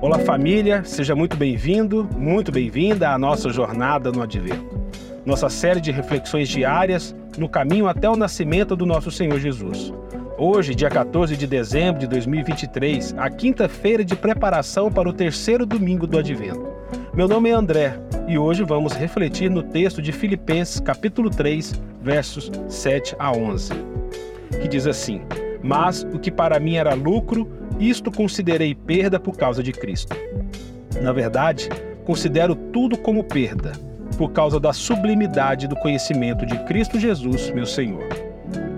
Olá família, seja muito bem-vindo, muito bem-vinda à nossa jornada no Advento. Nossa série de reflexões diárias no caminho até o nascimento do nosso Senhor Jesus. Hoje, dia 14 de dezembro de 2023, a quinta-feira de preparação para o terceiro domingo do Advento. Meu nome é André e hoje vamos refletir no texto de Filipenses, capítulo 3, versos 7 a 11, que diz assim: Mas o que para mim era lucro, isto considerei perda por causa de Cristo. Na verdade, considero tudo como perda, por causa da sublimidade do conhecimento de Cristo Jesus, meu Senhor.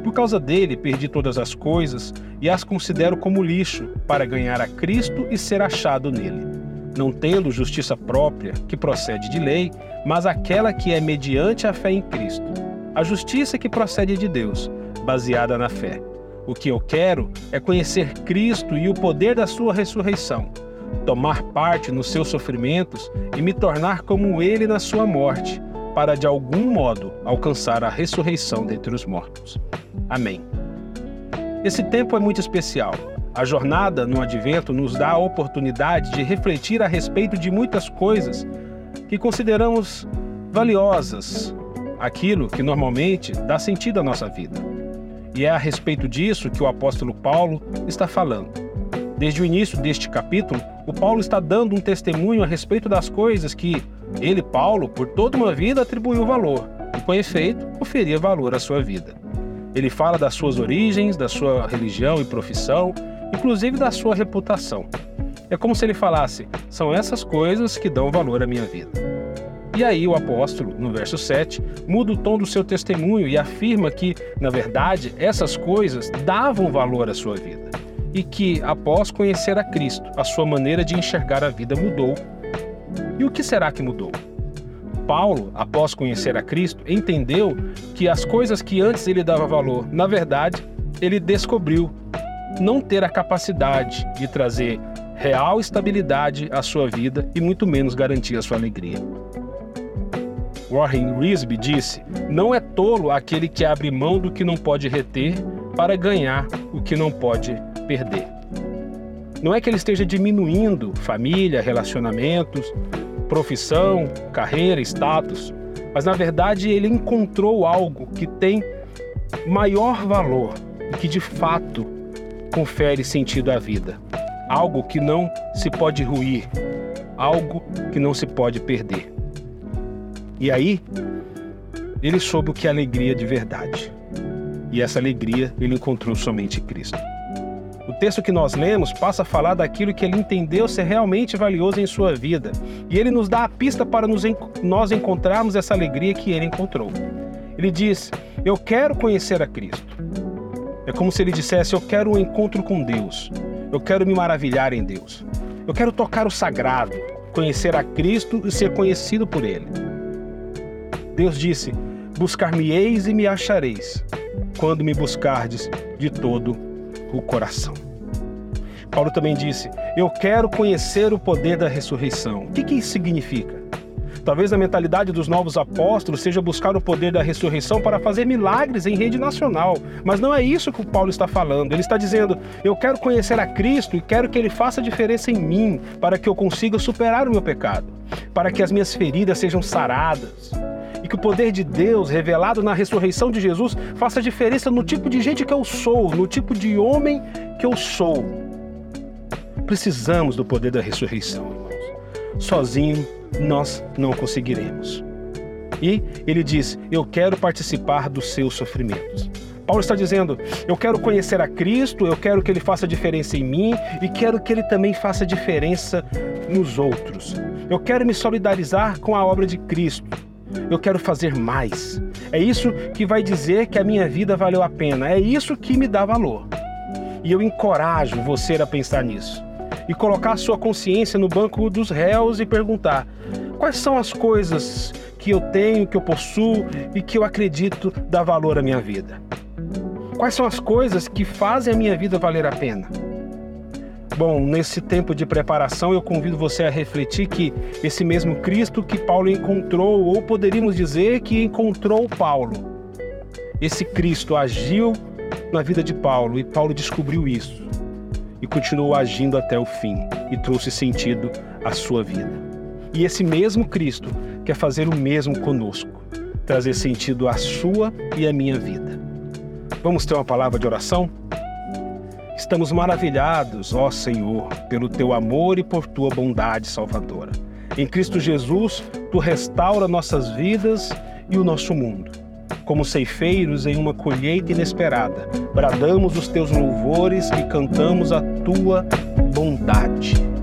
Por causa dele, perdi todas as coisas e as considero como lixo para ganhar a Cristo e ser achado nele, não tendo justiça própria, que procede de lei, mas aquela que é mediante a fé em Cristo, a justiça que procede de Deus, baseada na fé o que eu quero é conhecer Cristo e o poder da sua ressurreição, tomar parte nos seus sofrimentos e me tornar como ele na sua morte, para de algum modo alcançar a ressurreição dentre os mortos. Amém. Esse tempo é muito especial. A jornada no advento nos dá a oportunidade de refletir a respeito de muitas coisas que consideramos valiosas, aquilo que normalmente dá sentido à nossa vida. E é a respeito disso que o apóstolo Paulo está falando. Desde o início deste capítulo, o Paulo está dando um testemunho a respeito das coisas que ele, Paulo, por toda uma vida atribuiu valor e, com efeito, oferia valor à sua vida. Ele fala das suas origens, da sua religião e profissão, inclusive da sua reputação. É como se ele falasse: são essas coisas que dão valor à minha vida. E aí o apóstolo, no verso 7, muda o tom do seu testemunho e afirma que, na verdade, essas coisas davam valor à sua vida. E que, após conhecer a Cristo, a sua maneira de enxergar a vida mudou. E o que será que mudou? Paulo, após conhecer a Cristo, entendeu que as coisas que antes ele dava valor, na verdade, ele descobriu não ter a capacidade de trazer real estabilidade à sua vida e muito menos garantir a sua alegria. Warren Risby disse: Não é tolo aquele que abre mão do que não pode reter para ganhar o que não pode perder. Não é que ele esteja diminuindo família, relacionamentos, profissão, carreira, status, mas na verdade ele encontrou algo que tem maior valor e que de fato confere sentido à vida. Algo que não se pode ruir, algo que não se pode perder. E aí, ele soube o que é alegria de verdade. E essa alegria ele encontrou somente em Cristo. O texto que nós lemos passa a falar daquilo que ele entendeu ser realmente valioso em sua vida. E ele nos dá a pista para nos, nós encontrarmos essa alegria que ele encontrou. Ele diz: Eu quero conhecer a Cristo. É como se ele dissesse: Eu quero um encontro com Deus. Eu quero me maravilhar em Deus. Eu quero tocar o sagrado, conhecer a Cristo e ser conhecido por Ele. Deus disse: Buscar-me-eis e me achareis, quando me buscardes de todo o coração. Paulo também disse: Eu quero conhecer o poder da ressurreição. O que, que isso significa? Talvez a mentalidade dos novos apóstolos seja buscar o poder da ressurreição para fazer milagres em rede nacional. Mas não é isso que o Paulo está falando. Ele está dizendo: eu quero conhecer a Cristo e quero que ele faça diferença em mim, para que eu consiga superar o meu pecado, para que as minhas feridas sejam saradas, e que o poder de Deus, revelado na ressurreição de Jesus, faça diferença no tipo de gente que eu sou, no tipo de homem que eu sou. Precisamos do poder da ressurreição, irmãos. Sozinho nós não conseguiremos. E ele diz: Eu quero participar dos seus sofrimentos. Paulo está dizendo: Eu quero conhecer a Cristo, eu quero que ele faça diferença em mim e quero que ele também faça diferença nos outros. Eu quero me solidarizar com a obra de Cristo eu quero fazer mais. É isso que vai dizer que a minha vida valeu a pena. É isso que me dá valor. E eu encorajo você a pensar nisso. E colocar a sua consciência no banco dos réus e perguntar: quais são as coisas que eu tenho, que eu possuo e que eu acredito dá valor à minha vida? Quais são as coisas que fazem a minha vida valer a pena? Bom, nesse tempo de preparação, eu convido você a refletir que esse mesmo Cristo que Paulo encontrou, ou poderíamos dizer que encontrou Paulo, esse Cristo agiu na vida de Paulo e Paulo descobriu isso e continuou agindo até o fim e trouxe sentido à sua vida. E esse mesmo Cristo quer fazer o mesmo conosco, trazer sentido à sua e à minha vida. Vamos ter uma palavra de oração? Estamos maravilhados, ó Senhor, pelo teu amor e por tua bondade salvadora. Em Cristo Jesus, tu restaura nossas vidas e o nosso mundo. Como ceifeiros em uma colheita inesperada, bradamos os teus louvores e cantamos a tua bondade.